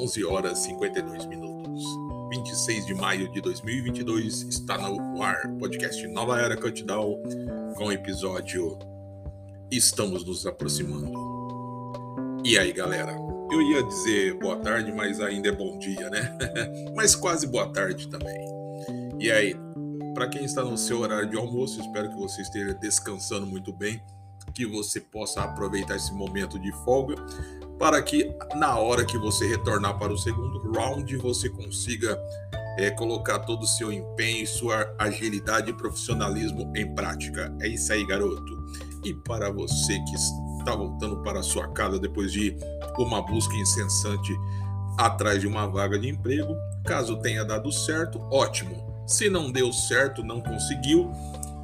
11 horas 52 minutos. 26 de maio de 2022 está no ar podcast Nova Era Countdown com o episódio Estamos nos aproximando. E aí, galera? Eu ia dizer boa tarde, mas ainda é bom dia, né? mas quase boa tarde também. E aí, para quem está no seu horário de almoço, espero que você esteja descansando muito bem, que você possa aproveitar esse momento de folga para que na hora que você retornar para o segundo round você consiga é, colocar todo o seu empenho, sua agilidade e profissionalismo em prática. É isso aí, garoto. E para você que está voltando para a sua casa depois de uma busca incessante atrás de uma vaga de emprego, caso tenha dado certo, ótimo. Se não deu certo, não conseguiu,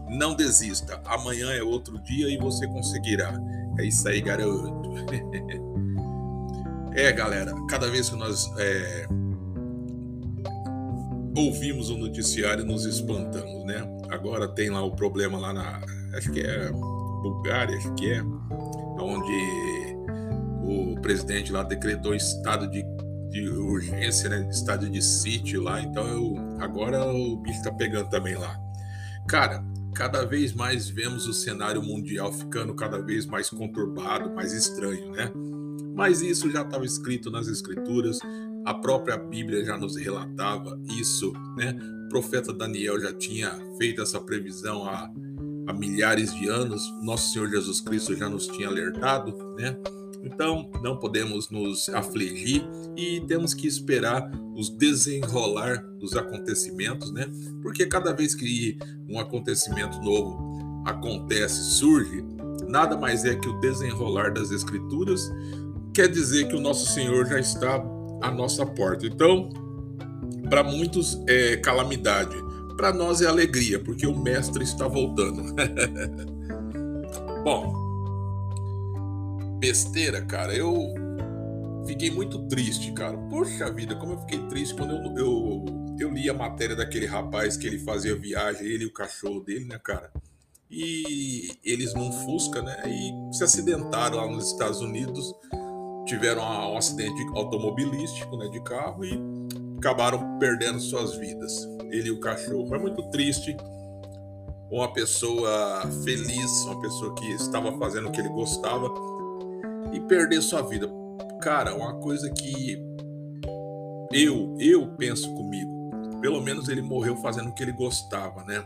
não desista. Amanhã é outro dia e você conseguirá. É isso aí, garoto. É, galera, cada vez que nós é, ouvimos o noticiário, nos espantamos, né? Agora tem lá o problema lá na. Acho que é Bulgária, acho que é. Onde o presidente lá decretou estado de, de urgência, né? Estado de sítio lá. Então eu, agora o bicho tá pegando também lá. Cara, cada vez mais vemos o cenário mundial ficando cada vez mais conturbado, mais estranho, né? Mas isso já estava escrito nas Escrituras, a própria Bíblia já nos relatava isso, né? O profeta Daniel já tinha feito essa previsão há, há milhares de anos, nosso Senhor Jesus Cristo já nos tinha alertado, né? Então, não podemos nos afligir e temos que esperar os desenrolar dos acontecimentos, né? Porque cada vez que um acontecimento novo acontece, surge, nada mais é que o desenrolar das escrituras quer dizer que o nosso Senhor já está à nossa porta. Então, para muitos é calamidade, para nós é alegria, porque o Mestre está voltando. Bom, besteira, cara, eu fiquei muito triste, cara. Poxa vida, como eu fiquei triste quando eu, eu, eu li a matéria daquele rapaz que ele fazia viagem, ele e o cachorro dele, né, cara? E eles num Fusca, né? E se acidentaram lá nos Estados Unidos tiveram um acidente automobilístico né, de carro e acabaram perdendo suas vidas. Ele e o cachorro. É muito triste. Uma pessoa feliz, uma pessoa que estava fazendo o que ele gostava e perder sua vida. Cara, uma coisa que eu, eu penso comigo. Pelo menos ele morreu fazendo o que ele gostava, né?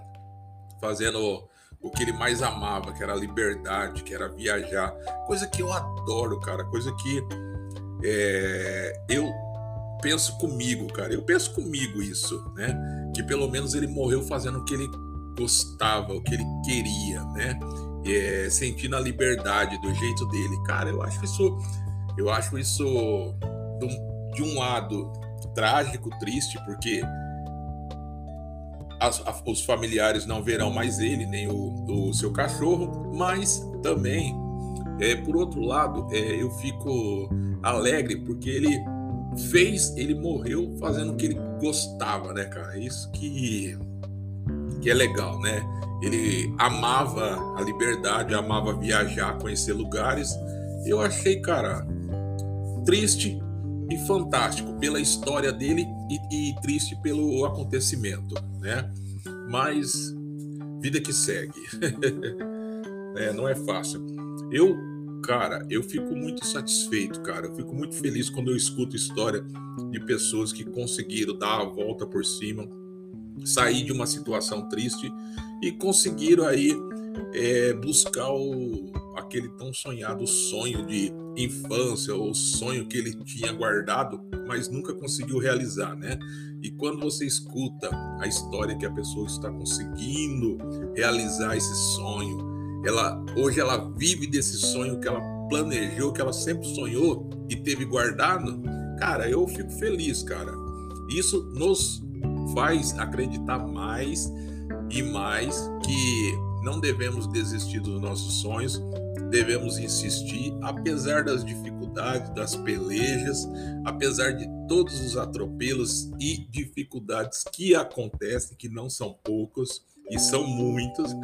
Fazendo o que ele mais amava, que era a liberdade, que era viajar. Coisa que eu adoro, cara. Coisa que é, eu penso comigo, cara. Eu penso comigo isso, né? Que pelo menos ele morreu fazendo o que ele gostava, o que ele queria, né? É, sentindo a liberdade do jeito dele. Cara, eu acho isso, eu acho isso de um, de um lado trágico, triste, porque as, a, os familiares não verão mais ele, nem o, o seu cachorro, mas também, é, por outro lado, é, eu fico alegre porque ele fez, ele morreu fazendo o que ele gostava, né, cara? Isso que, que é legal, né? Ele amava a liberdade, amava viajar, conhecer lugares. Eu achei, cara, triste e fantástico pela história dele e, e triste pelo acontecimento, né? Mas vida que segue. é, não é fácil. Eu, cara, eu fico muito satisfeito, cara. Eu fico muito feliz quando eu escuto história de pessoas que conseguiram dar a volta por cima, sair de uma situação triste e conseguiram aí é, buscar o, aquele tão sonhado sonho de infância, ou sonho que ele tinha guardado, mas nunca conseguiu realizar, né? E quando você escuta a história que a pessoa está conseguindo realizar esse sonho, ela hoje ela vive desse sonho que ela planejou, que ela sempre sonhou e teve guardado, cara, eu fico feliz, cara. Isso nos faz acreditar mais e mais que não devemos desistir dos nossos sonhos, devemos insistir, apesar das dificuldades, das pelejas, apesar de todos os atropelos e dificuldades que acontecem, que não são poucos, e são muitos,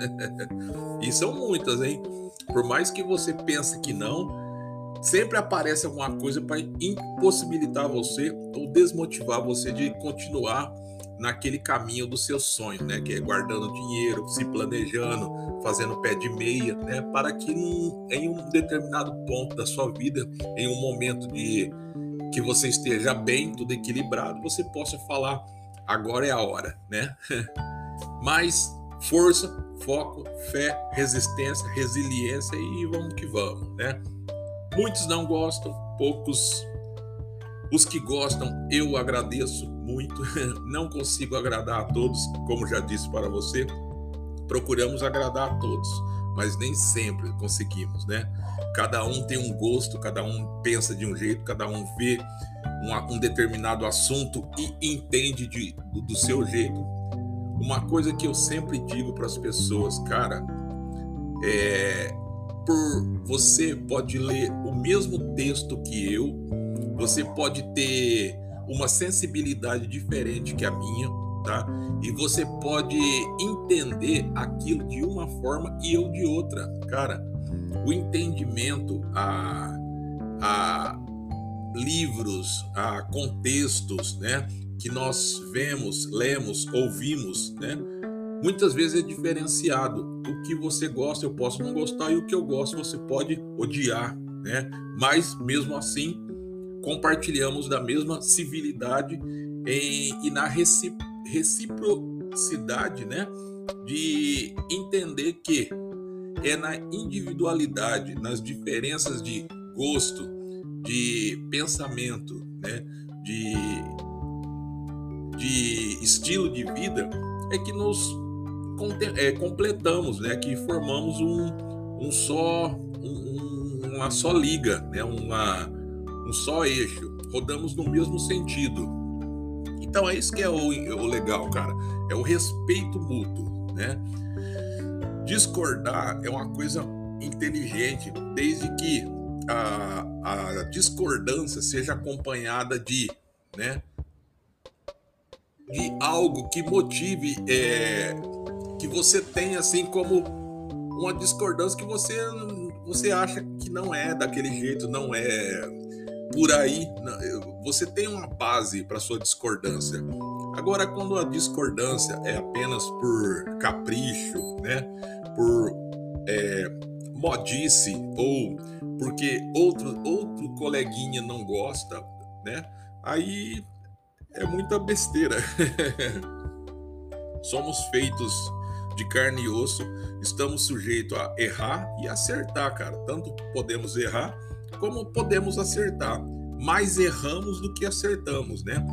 e são muitas, hein? Por mais que você pense que não, sempre aparece alguma coisa para impossibilitar você ou desmotivar você de continuar naquele caminho do seu sonho, né? Que é guardando dinheiro, se planejando, fazendo pé de meia, né? Para que num, em um determinado ponto da sua vida, em um momento de que você esteja bem, tudo equilibrado, você possa falar agora é a hora, né? Mas força, foco, fé, resistência, resiliência e vamos que vamos, né? Muitos não gostam, poucos os que gostam, eu agradeço muito. Não consigo agradar a todos, como já disse para você. Procuramos agradar a todos, mas nem sempre conseguimos, né? Cada um tem um gosto, cada um pensa de um jeito, cada um vê um, um determinado assunto e entende de, do, do seu jeito. Uma coisa que eu sempre digo para as pessoas, cara, é por você pode ler o mesmo texto que eu, você pode ter uma sensibilidade diferente que a minha, tá? E você pode entender aquilo de uma forma e eu de outra. Cara, o entendimento a, a livros, a contextos, né? Que nós vemos, lemos, ouvimos, né? Muitas vezes é diferenciado. O que você gosta eu posso não gostar e o que eu gosto você pode odiar, né? Mas mesmo assim compartilhamos da mesma civilidade em, e na reciprocidade, né? De entender que é na individualidade, nas diferenças de gosto, de pensamento, né? De, de estilo de vida, é que nos é, completamos, né? Que formamos um, um só, um, uma só liga, né? Uma, um só eixo, rodamos no mesmo sentido. Então é isso que é o, o legal, cara, é o respeito mútuo, né? Discordar é uma coisa inteligente, desde que a, a discordância seja acompanhada de, né, de algo que motive, é, que você tenha assim como uma discordância que você você acha que não é daquele jeito, não é por aí, você tem uma base para sua discordância. Agora, quando a discordância é apenas por capricho, né, por é, modice ou porque outro outro coleguinha não gosta, né, aí é muita besteira. Somos feitos de carne e osso, estamos sujeitos a errar e acertar, cara. Tanto podemos errar como podemos acertar. Mais erramos do que acertamos, né?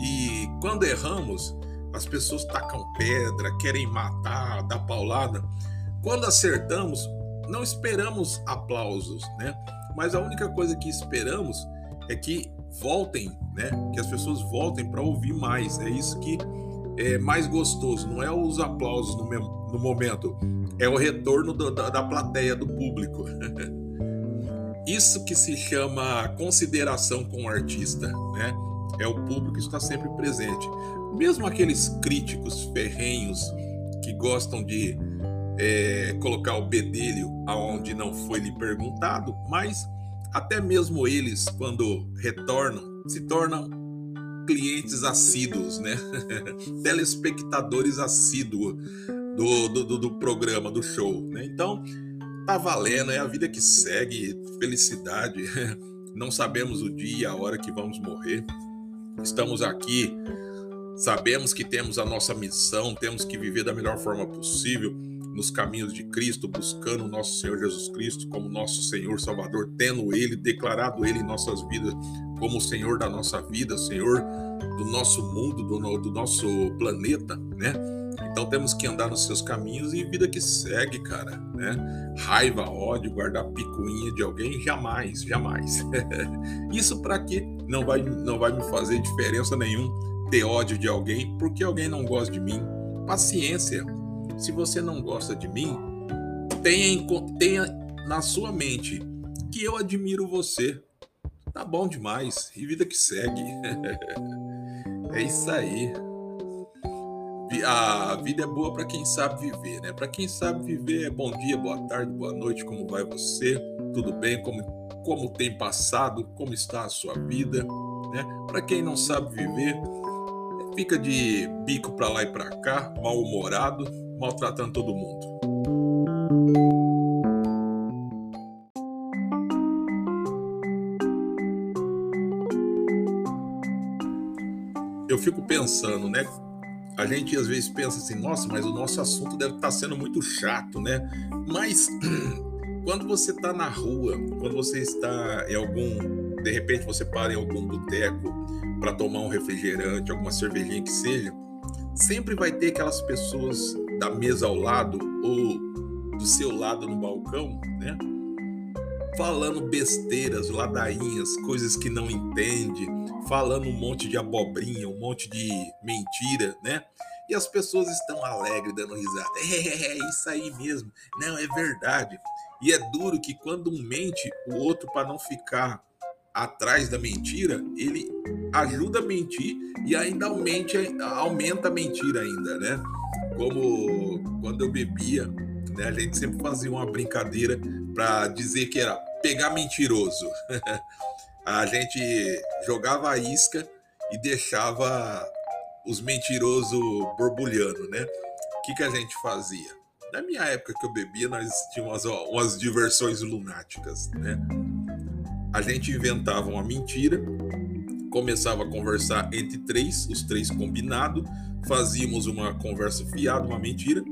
E quando erramos, as pessoas tacam pedra, querem matar, dar paulada. Quando acertamos, não esperamos aplausos, né? Mas a única coisa que esperamos é que voltem, né? Que as pessoas voltem para ouvir mais. É isso que é mais gostoso. Não é os aplausos no, no momento, é o retorno do, da, da plateia, do público. Isso que se chama consideração com o artista, né? É o público que está sempre presente. Mesmo aqueles críticos ferrenhos que gostam de é, colocar o bedelho aonde não foi lhe perguntado, mas até mesmo eles, quando retornam, se tornam clientes assíduos, né? Telespectadores assíduos do, do, do, programa, do show, né? Então, tá valendo, é a vida que segue, felicidade. Não sabemos o dia e a hora que vamos morrer. Estamos aqui, sabemos que temos a nossa missão, temos que viver da melhor forma possível nos caminhos de Cristo, buscando o nosso Senhor Jesus Cristo como nosso Senhor Salvador, tendo Ele, declarado Ele em nossas vidas como o Senhor da nossa vida, Senhor do nosso mundo, do, do nosso planeta, né? Então temos que andar nos seus caminhos e vida que segue, cara, né? Raiva, ódio, guardar picuinha de alguém, jamais, jamais. Isso para que não vai, não vai me fazer diferença nenhum ter ódio de alguém porque alguém não gosta de mim. Paciência. Se você não gosta de mim, tenha, tenha na sua mente que eu admiro você. Tá bom demais. E vida que segue. é isso aí. a vida é boa para quem sabe viver, né? Para quem sabe viver, bom dia, boa tarde, boa noite, como vai você? Tudo bem? Como, como tem passado? Como está a sua vida? Né? Para quem não sabe viver, fica de bico para lá e para cá, mal-humorado, maltratando todo mundo. Eu fico pensando, né? a gente às vezes pensa assim, nossa, mas o nosso assunto deve estar sendo muito chato, né? Mas quando você está na rua, quando você está em algum, de repente você para em algum boteco para tomar um refrigerante, alguma cervejinha que seja, sempre vai ter aquelas pessoas da mesa ao lado ou do seu lado no balcão, né? Falando besteiras, ladainhas, coisas que não entende, falando um monte de abobrinha, um monte de mentira, né? E as pessoas estão alegres, dando risada. É, é isso aí mesmo. Não, é verdade. E é duro que quando um mente, o outro, para não ficar atrás da mentira, ele ajuda a mentir e ainda aumente, aumenta a mentira ainda, né? Como quando eu bebia, né? A gente sempre fazia uma brincadeira para dizer que era pegar mentiroso. a gente jogava a isca e deixava os mentirosos borbulhando, né? O que, que a gente fazia? Na minha época que eu bebia, nós tínhamos umas, umas diversões lunáticas, né? A gente inventava uma mentira, começava a conversar entre três, os três combinados, fazíamos uma conversa fiada, uma mentira,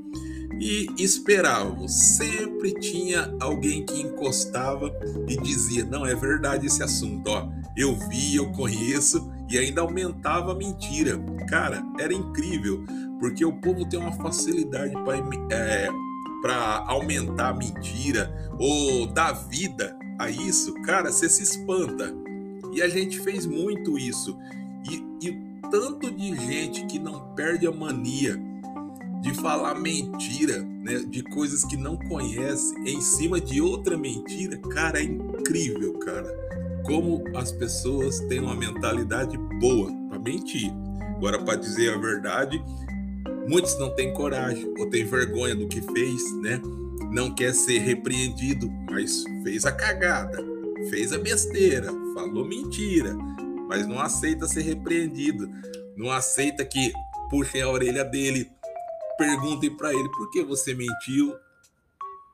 e esperávamos. Sempre tinha alguém que encostava e dizia: Não, é verdade esse assunto, ó. Eu vi, eu conheço, e ainda aumentava a mentira. Cara, era incrível, porque o povo tem uma facilidade para é, aumentar a mentira ou dar vida a isso. Cara, você se espanta. E a gente fez muito isso. E, e tanto de gente que não perde a mania de falar mentira, né, de coisas que não conhece em cima de outra mentira, cara, é incrível, cara. Como as pessoas têm uma mentalidade boa para mentir. Agora, para dizer a verdade, muitos não têm coragem ou têm vergonha do que fez, né? Não quer ser repreendido, mas fez a cagada, fez a besteira, falou mentira, mas não aceita ser repreendido, não aceita que puxem a orelha dele, perguntem para ele por que você mentiu.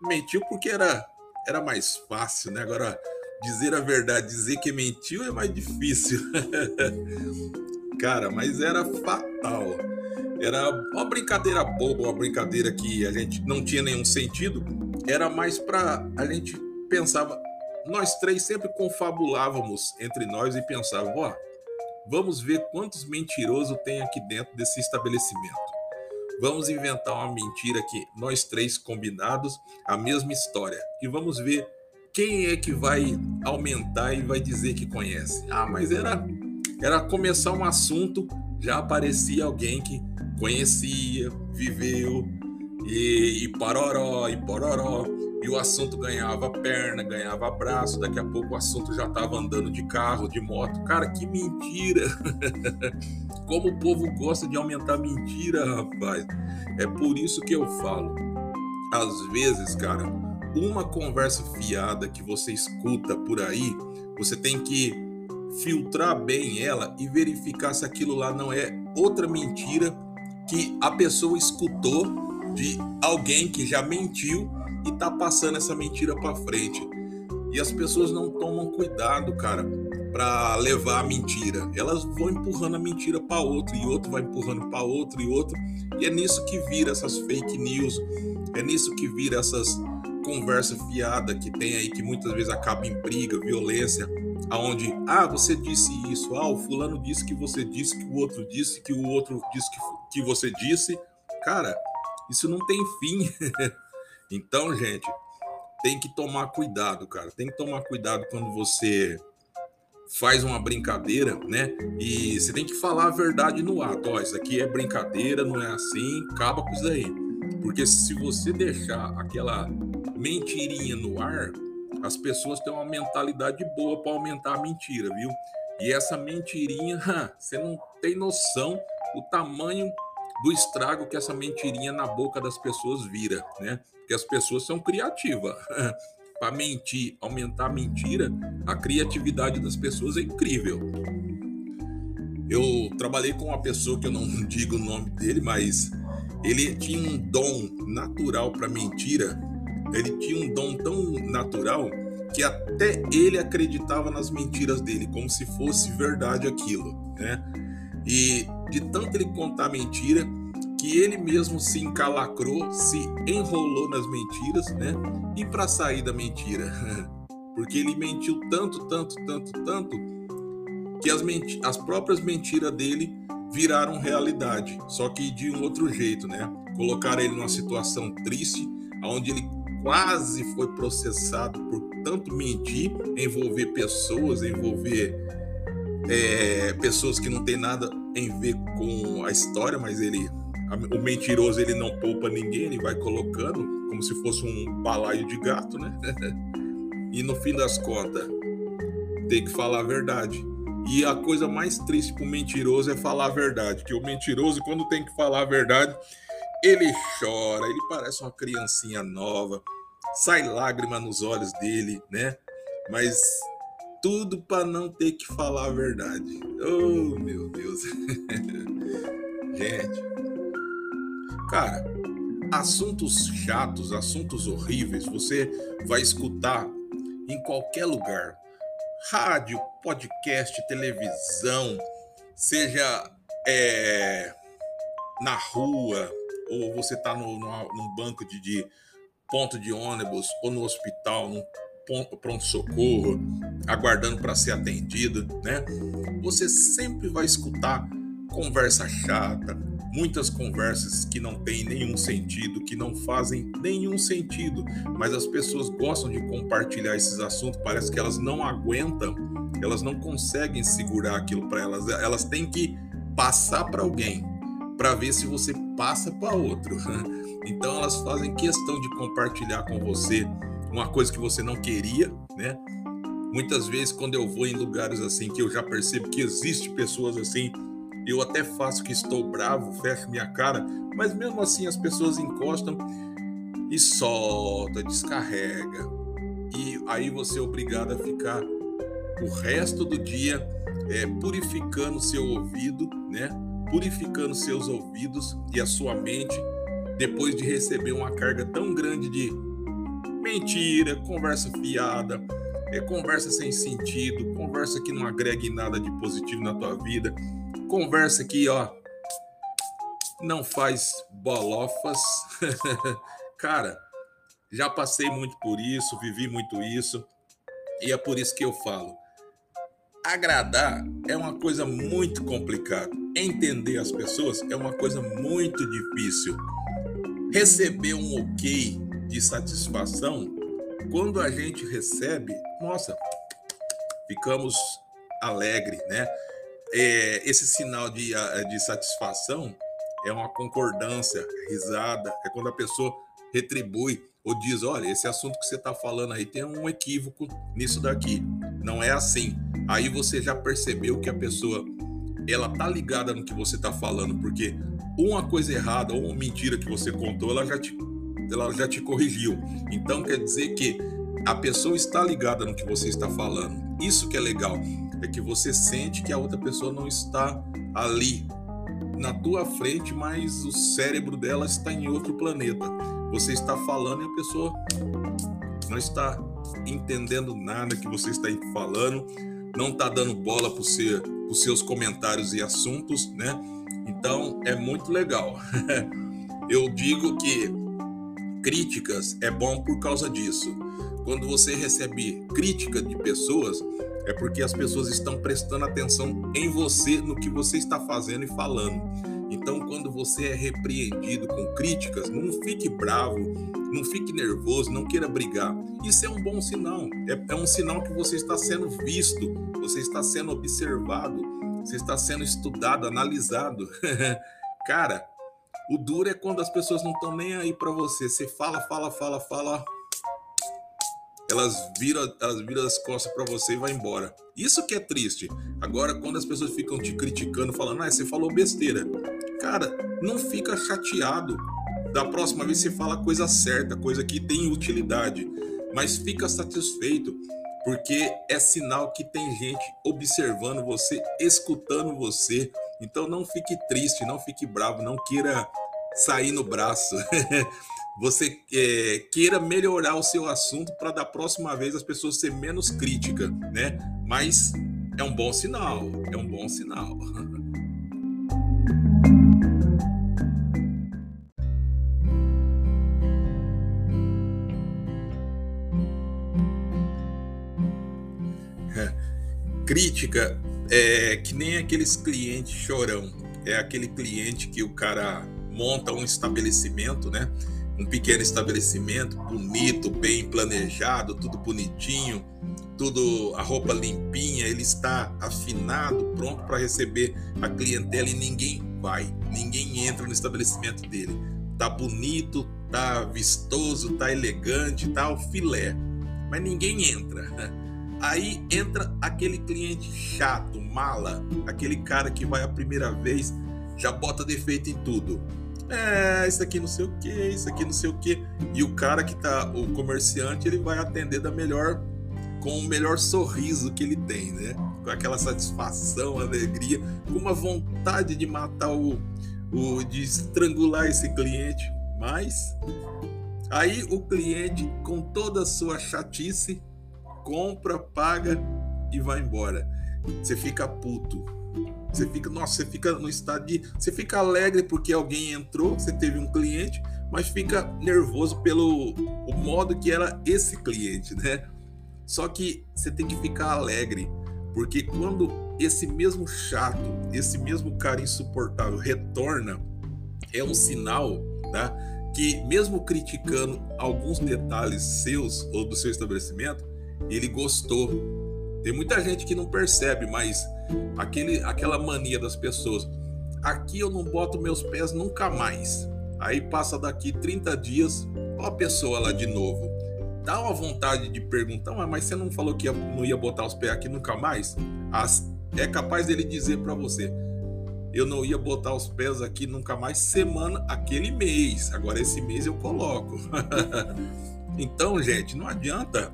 Mentiu porque era, era mais fácil, né? Agora, dizer a verdade, dizer que mentiu é mais difícil. Cara, mas era fatal. Era uma brincadeira boba, uma brincadeira que a gente não tinha nenhum sentido. Era mais para a gente pensava, nós três sempre confabulávamos entre nós e pensávamos, ó, vamos ver quantos mentirosos tem aqui dentro desse estabelecimento. Vamos inventar uma mentira aqui, nós três combinados, a mesma história. E vamos ver quem é que vai aumentar e vai dizer que conhece. Ah, mas era, era começar um assunto, já aparecia alguém que conhecia, viveu, e, e pororó, e pororó e o assunto ganhava perna, ganhava braço, daqui a pouco o assunto já estava andando de carro, de moto. Cara, que mentira! Como o povo gosta de aumentar mentira, rapaz. É por isso que eu falo. Às vezes, cara, uma conversa fiada que você escuta por aí, você tem que filtrar bem ela e verificar se aquilo lá não é outra mentira que a pessoa escutou de alguém que já mentiu e tá passando essa mentira para frente. E as pessoas não tomam cuidado, cara, para levar a mentira. Elas vão empurrando a mentira para outro e outro vai empurrando para outro e outro. E é nisso que vira essas fake news. É nisso que vira essas conversa fiada que tem aí que muitas vezes acaba em briga, violência, aonde ah, você disse isso, ah, o fulano disse que você disse que o outro disse que o outro disse que, que você disse. Cara, isso não tem fim. Então, gente, tem que tomar cuidado, cara. Tem que tomar cuidado quando você faz uma brincadeira, né? E você tem que falar a verdade no ato. Ó, isso aqui é brincadeira, não é assim, acaba com isso aí. Porque se você deixar aquela mentirinha no ar, as pessoas têm uma mentalidade boa para aumentar a mentira, viu? E essa mentirinha, você não tem noção o tamanho do estrago que essa mentirinha na boca das pessoas vira, né? Porque as pessoas são criativas. Para mentir, aumentar a mentira, a criatividade das pessoas é incrível. Eu trabalhei com uma pessoa que eu não digo o nome dele, mas ele tinha um dom natural para mentira. Ele tinha um dom tão natural que até ele acreditava nas mentiras dele, como se fosse verdade aquilo, né? E de tanto ele contar mentira, que ele mesmo se encalacrou, se enrolou nas mentiras, né? E para sair da mentira, porque ele mentiu tanto, tanto, tanto, tanto, que as, as próprias mentiras dele viraram realidade, só que de um outro jeito, né? Colocaram ele numa situação triste, onde ele quase foi processado por tanto mentir, envolver pessoas, envolver é, pessoas que não tem nada em ver com a história, mas ele, o mentiroso, ele não poupa ninguém, ele vai colocando como se fosse um balaio de gato, né? e no fim das contas, tem que falar a verdade. E a coisa mais triste para o mentiroso é falar a verdade. Que o mentiroso, quando tem que falar a verdade, ele chora, ele parece uma criancinha nova, sai lágrima nos olhos dele, né? Mas tudo para não ter que falar a verdade. Oh, meu Deus. Gente, cara, assuntos chatos, assuntos horríveis, você vai escutar em qualquer lugar. Rádio, podcast, televisão, seja é, na rua, ou você está no, no, num banco de, de ponto de ônibus, ou no hospital, num pronto-socorro, aguardando para ser atendido, né? Você sempre vai escutar conversa chata, muitas conversas que não têm nenhum sentido, que não fazem nenhum sentido, mas as pessoas gostam de compartilhar esses assuntos, parece que elas não aguentam, elas não conseguem segurar aquilo para elas, elas têm que passar para alguém para ver se você passa para outro. Então elas fazem questão de compartilhar com você uma coisa que você não queria, né? Muitas vezes, quando eu vou em lugares assim, que eu já percebo que existe pessoas assim, eu até faço que estou bravo, fecho minha cara, mas mesmo assim as pessoas encostam e solta, descarrega. E aí você é obrigado a ficar o resto do dia é, purificando seu ouvido, né? Purificando seus ouvidos e a sua mente depois de receber uma carga tão grande de mentira, conversa fiada, é, conversa sem sentido, conversa que não agrega nada de positivo na tua vida, conversa que, ó, não faz bolofas. Cara, já passei muito por isso, vivi muito isso, e é por isso que eu falo. Agradar é uma coisa muito complicada. Entender as pessoas é uma coisa muito difícil. Receber um ok de satisfação, quando a gente recebe, nossa, ficamos alegre, né? É, esse sinal de, de satisfação é uma concordância, risada, é quando a pessoa retribui ou diz, olha, esse assunto que você está falando aí tem um equívoco nisso daqui. Não é assim. Aí você já percebeu que a pessoa ela tá ligada no que você está falando, porque uma coisa errada ou uma mentira que você contou, ela já te ela já te corrigiu. Então quer dizer que a pessoa está ligada no que você está falando. Isso que é legal, é que você sente que a outra pessoa não está ali na tua frente, mas o cérebro dela está em outro planeta. Você está falando e a pessoa não está entendendo nada que você está falando, não está dando bola para os seus comentários e assuntos, né? Então é muito legal. Eu digo que críticas é bom por causa disso. Quando você recebe crítica de pessoas, é porque as pessoas estão prestando atenção em você, no que você está fazendo e falando. Então, quando você é repreendido com críticas, não fique bravo, não fique nervoso, não queira brigar. Isso é um bom sinal. É, é um sinal que você está sendo visto, você está sendo observado, você está sendo estudado, analisado. Cara, o duro é quando as pessoas não estão nem aí para você. Você fala, fala, fala, fala. Elas viram, elas viram as costas para você e vai embora. Isso que é triste. Agora, quando as pessoas ficam te criticando, falando, ah, você falou besteira. Cara, não fica chateado. Da próxima vez você fala coisa certa, coisa que tem utilidade, mas fica satisfeito porque é sinal que tem gente observando você, escutando você. Então não fique triste, não fique bravo, não queira sair no braço. você é, queira melhorar o seu assunto para da próxima vez as pessoas ser menos críticas, né? Mas é um bom sinal, é um bom sinal. Crítica é que nem aqueles clientes chorão. É aquele cliente que o cara monta um estabelecimento, né? Um pequeno estabelecimento, bonito, bem planejado, tudo bonitinho, tudo a roupa limpinha, ele está afinado, pronto para receber a clientela e ninguém vai, ninguém entra no estabelecimento dele. Tá bonito, tá vistoso, tá elegante, tá o filé, mas ninguém entra. Aí entra aquele cliente chato, mala, aquele cara que vai a primeira vez, já bota defeito em tudo. É, isso aqui não sei o que, isso aqui não sei o que. E o cara que tá, o comerciante, ele vai atender da melhor, com o melhor sorriso que ele tem, né? Com aquela satisfação, alegria, com uma vontade de matar o, o de estrangular esse cliente. Mas aí o cliente, com toda a sua chatice, compra, paga e vai embora. Você fica puto. Você fica, nossa, você fica no estado de, você fica alegre porque alguém entrou, você teve um cliente, mas fica nervoso pelo o modo que era esse cliente, né? Só que você tem que ficar alegre, porque quando esse mesmo chato, esse mesmo cara insuportável retorna, é um sinal, tá? Que mesmo criticando alguns detalhes seus ou do seu estabelecimento, ele gostou. Tem muita gente que não percebe, mas aquele, aquela mania das pessoas. Aqui eu não boto meus pés nunca mais. Aí passa daqui 30 dias, ó a pessoa lá de novo. Dá uma vontade de perguntar, mas você não falou que não ia botar os pés aqui nunca mais? As, é capaz dele dizer para você: eu não ia botar os pés aqui nunca mais semana, aquele mês. Agora esse mês eu coloco. então, gente, não adianta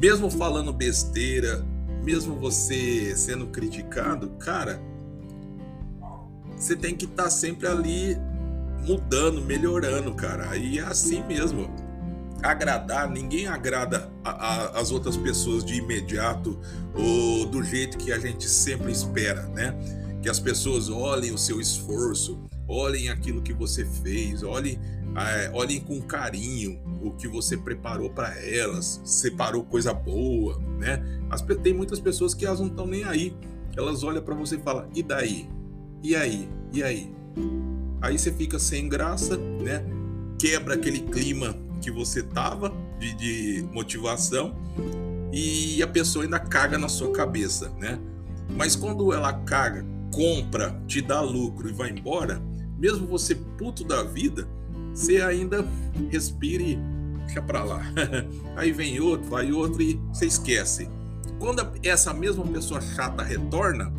mesmo falando besteira, mesmo você sendo criticado, cara, você tem que estar tá sempre ali mudando, melhorando, cara. Aí é assim mesmo. Agradar, ninguém agrada a, a, as outras pessoas de imediato ou do jeito que a gente sempre espera, né? Que as pessoas olhem o seu esforço, olhem aquilo que você fez, olhem é, olhem com carinho o que você preparou para elas, separou coisa boa, né? As, tem muitas pessoas que elas não estão nem aí. Elas olham para você e falam: e daí? E aí? E aí? Aí você fica sem graça, né? Quebra aquele clima que você tava de, de motivação e a pessoa ainda caga na sua cabeça, né? Mas quando ela caga, compra, te dá lucro e vai embora, mesmo você puto da vida, você ainda respire, deixa para lá. Aí vem outro, vai outro e você esquece. Quando essa mesma pessoa chata retorna,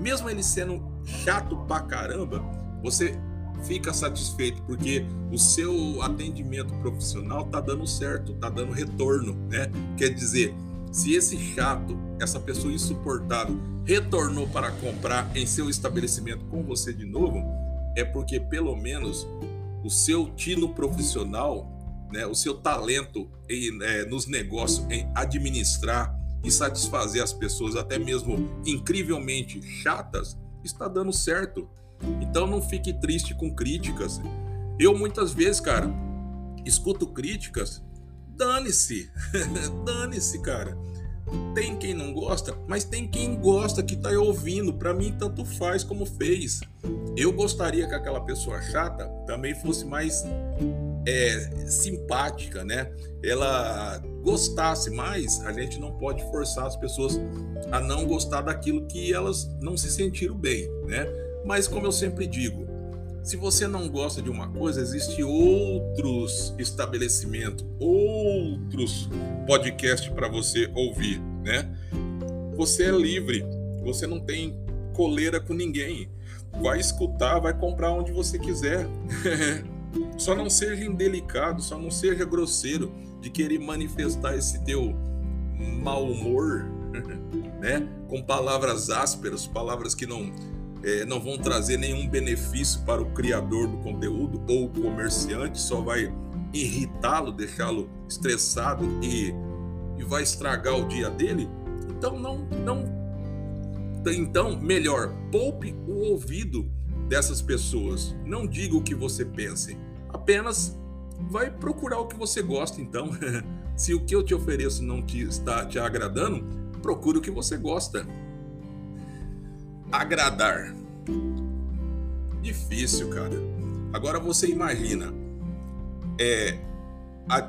mesmo ele sendo chato pra caramba, você fica satisfeito porque o seu atendimento profissional tá dando certo, tá dando retorno, né? Quer dizer, se esse chato, essa pessoa insuportável, retornou para comprar em seu estabelecimento com você de novo, é porque pelo menos o seu tino profissional, né, o seu talento em, é, nos negócios, em administrar e satisfazer as pessoas, até mesmo incrivelmente chatas, está dando certo. Então não fique triste com críticas. Eu muitas vezes, cara, escuto críticas, dane-se, dane-se, cara. Tem quem não gosta, mas tem quem gosta que tá ouvindo. Para mim, tanto faz como fez. Eu gostaria que aquela pessoa chata também fosse mais é, simpática, né? Ela gostasse mais. A gente não pode forçar as pessoas a não gostar daquilo que elas não se sentiram bem, né? Mas como eu sempre digo, se você não gosta de uma coisa, existe outros estabelecimentos, outros podcasts para você ouvir, né? Você é livre, você não tem coleira com ninguém. vai escutar, vai comprar onde você quiser. só não seja indelicado, só não seja grosseiro de querer manifestar esse teu mau humor, né? Com palavras ásperas, palavras que não é, não vão trazer nenhum benefício para o criador do conteúdo ou o comerciante, só vai irritá-lo, deixá-lo estressado e, e vai estragar o dia dele. Então não, não, então melhor poupe o ouvido dessas pessoas. Não diga o que você pense, apenas vai procurar o que você gosta. Então, se o que eu te ofereço não te está te agradando, procure o que você gosta agradar. Difícil, cara. Agora você imagina, é,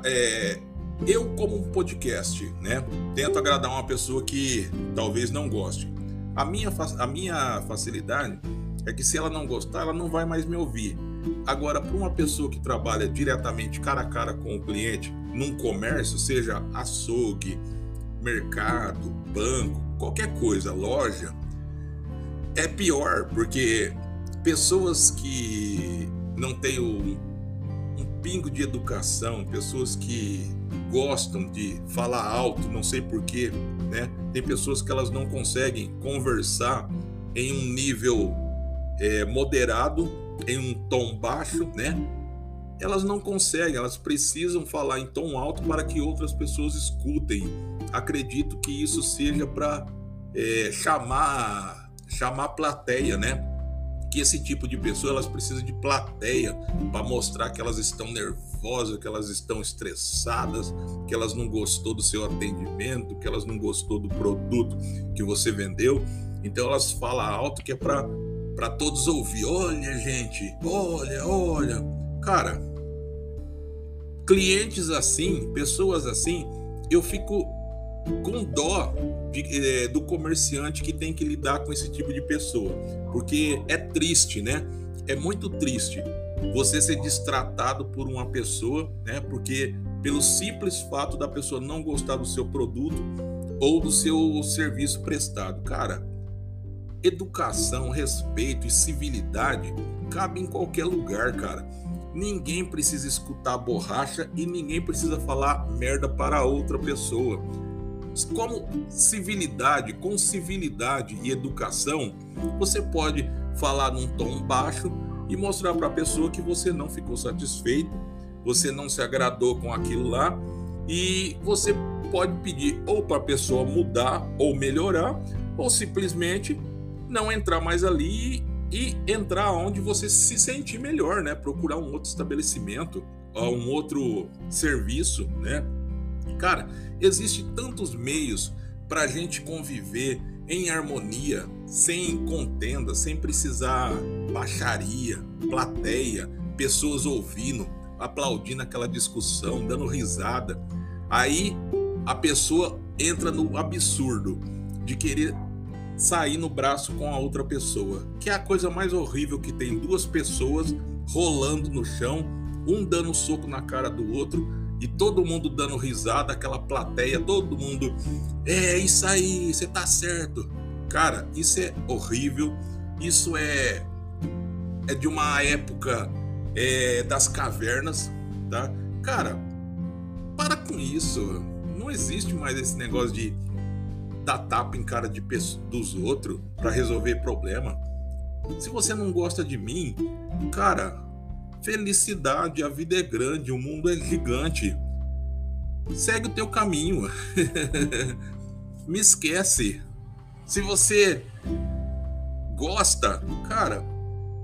é, eu como um podcast, né, tento agradar uma pessoa que talvez não goste. A minha, a minha facilidade é que se ela não gostar, ela não vai mais me ouvir. Agora, para uma pessoa que trabalha diretamente cara a cara com o cliente, num comércio, seja açougue, mercado, banco, qualquer coisa, loja, é pior, porque pessoas que não têm um, um pingo de educação, pessoas que gostam de falar alto, não sei porquê, né? Tem pessoas que elas não conseguem conversar em um nível é, moderado, em um tom baixo, né? Elas não conseguem, elas precisam falar em tom alto para que outras pessoas escutem. Acredito que isso seja para é, chamar chamar plateia, né? Que esse tipo de pessoa elas precisam de plateia para mostrar que elas estão nervosas, que elas estão estressadas, que elas não gostou do seu atendimento, que elas não gostou do produto que você vendeu. Então elas falam alto que é para para todos ouvir. Olha, gente, olha, olha. Cara, clientes assim, pessoas assim, eu fico com dó de, é, do comerciante que tem que lidar com esse tipo de pessoa, porque é triste, né? É muito triste você ser destratado por uma pessoa, né? Porque pelo simples fato da pessoa não gostar do seu produto ou do seu serviço prestado, cara. Educação, respeito e civilidade cabe em qualquer lugar, cara. Ninguém precisa escutar borracha e ninguém precisa falar merda para outra pessoa como civilidade, com civilidade e educação, você pode falar num tom baixo e mostrar para a pessoa que você não ficou satisfeito, você não se agradou com aquilo lá e você pode pedir ou para a pessoa mudar ou melhorar ou simplesmente não entrar mais ali e entrar onde você se sentir melhor, né? Procurar um outro estabelecimento, um outro serviço, né? Cara, existe tantos meios para a gente conviver em harmonia, sem contenda, sem precisar baixaria, plateia, pessoas ouvindo, aplaudindo aquela discussão, dando risada. Aí a pessoa entra no absurdo de querer sair no braço com a outra pessoa, que é a coisa mais horrível que tem duas pessoas rolando no chão, um dando soco na cara do outro e todo mundo dando risada, aquela plateia, todo mundo, é isso aí, você tá certo. Cara, isso é horrível, isso é é de uma época é, das cavernas, tá? Cara, para com isso. Não existe mais esse negócio de dar tapa em cara de dos outros para resolver problema. Se você não gosta de mim, cara, Felicidade, a vida é grande, o mundo é gigante. Segue o teu caminho. Me esquece. Se você gosta, cara,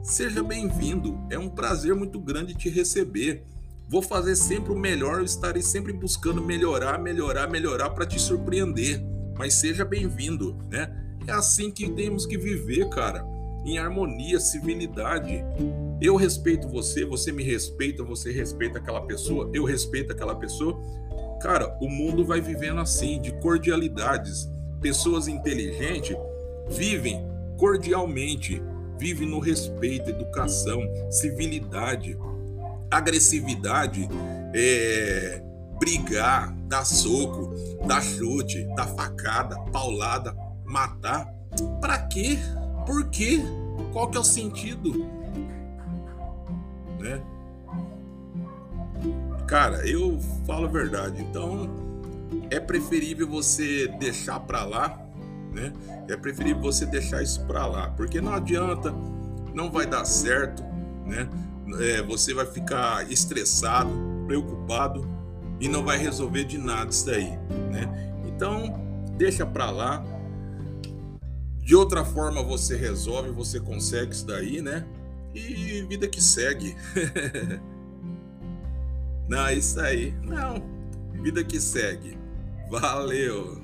seja bem-vindo. É um prazer muito grande te receber. Vou fazer sempre o melhor, estarei sempre buscando melhorar, melhorar, melhorar para te surpreender. Mas seja bem-vindo, né? É assim que temos que viver, cara em harmonia, civilidade. Eu respeito você, você me respeita, você respeita aquela pessoa, eu respeito aquela pessoa. Cara, o mundo vai vivendo assim, de cordialidades. Pessoas inteligentes vivem cordialmente, vivem no respeito, educação, civilidade, agressividade, é, brigar, dar soco, dar chute, dar facada, paulada, matar. Para quê? Por quê? qual que é o sentido? Né? Cara, eu falo a verdade. Então, é preferível você deixar para lá, né? É preferível você deixar isso para lá, porque não adianta, não vai dar certo, né? É, você vai ficar estressado, preocupado e não vai resolver de nada isso daí, né? Então, deixa para lá. De outra forma você resolve, você consegue isso daí, né? E vida que segue. Não, isso aí. Não. Vida que segue. Valeu.